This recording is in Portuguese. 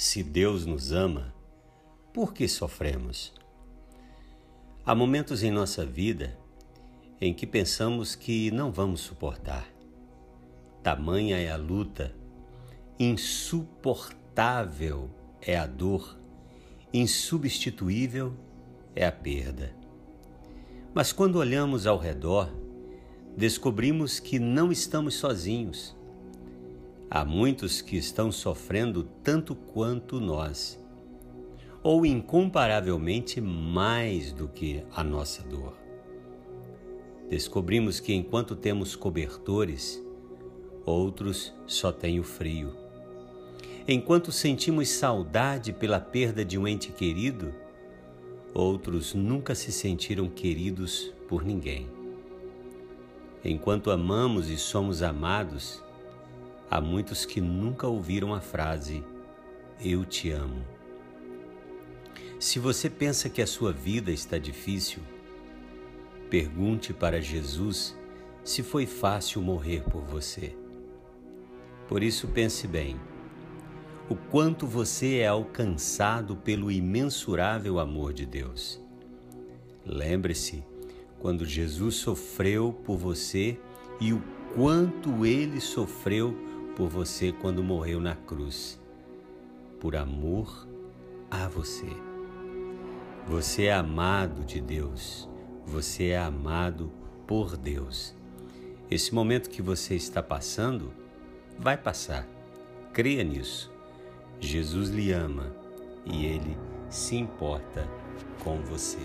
Se Deus nos ama, por que sofremos? Há momentos em nossa vida em que pensamos que não vamos suportar. Tamanha é a luta, insuportável é a dor, insubstituível é a perda. Mas quando olhamos ao redor, descobrimos que não estamos sozinhos Há muitos que estão sofrendo tanto quanto nós, ou incomparavelmente mais do que a nossa dor. Descobrimos que enquanto temos cobertores, outros só têm o frio. Enquanto sentimos saudade pela perda de um ente querido, outros nunca se sentiram queridos por ninguém. Enquanto amamos e somos amados, Há muitos que nunca ouviram a frase Eu te amo. Se você pensa que a sua vida está difícil, pergunte para Jesus se foi fácil morrer por você. Por isso, pense bem: o quanto você é alcançado pelo imensurável amor de Deus. Lembre-se quando Jesus sofreu por você e o quanto ele sofreu por você quando morreu na cruz, por amor a você. Você é amado de Deus, você é amado por Deus. Esse momento que você está passando vai passar, creia nisso. Jesus lhe ama e ele se importa com você.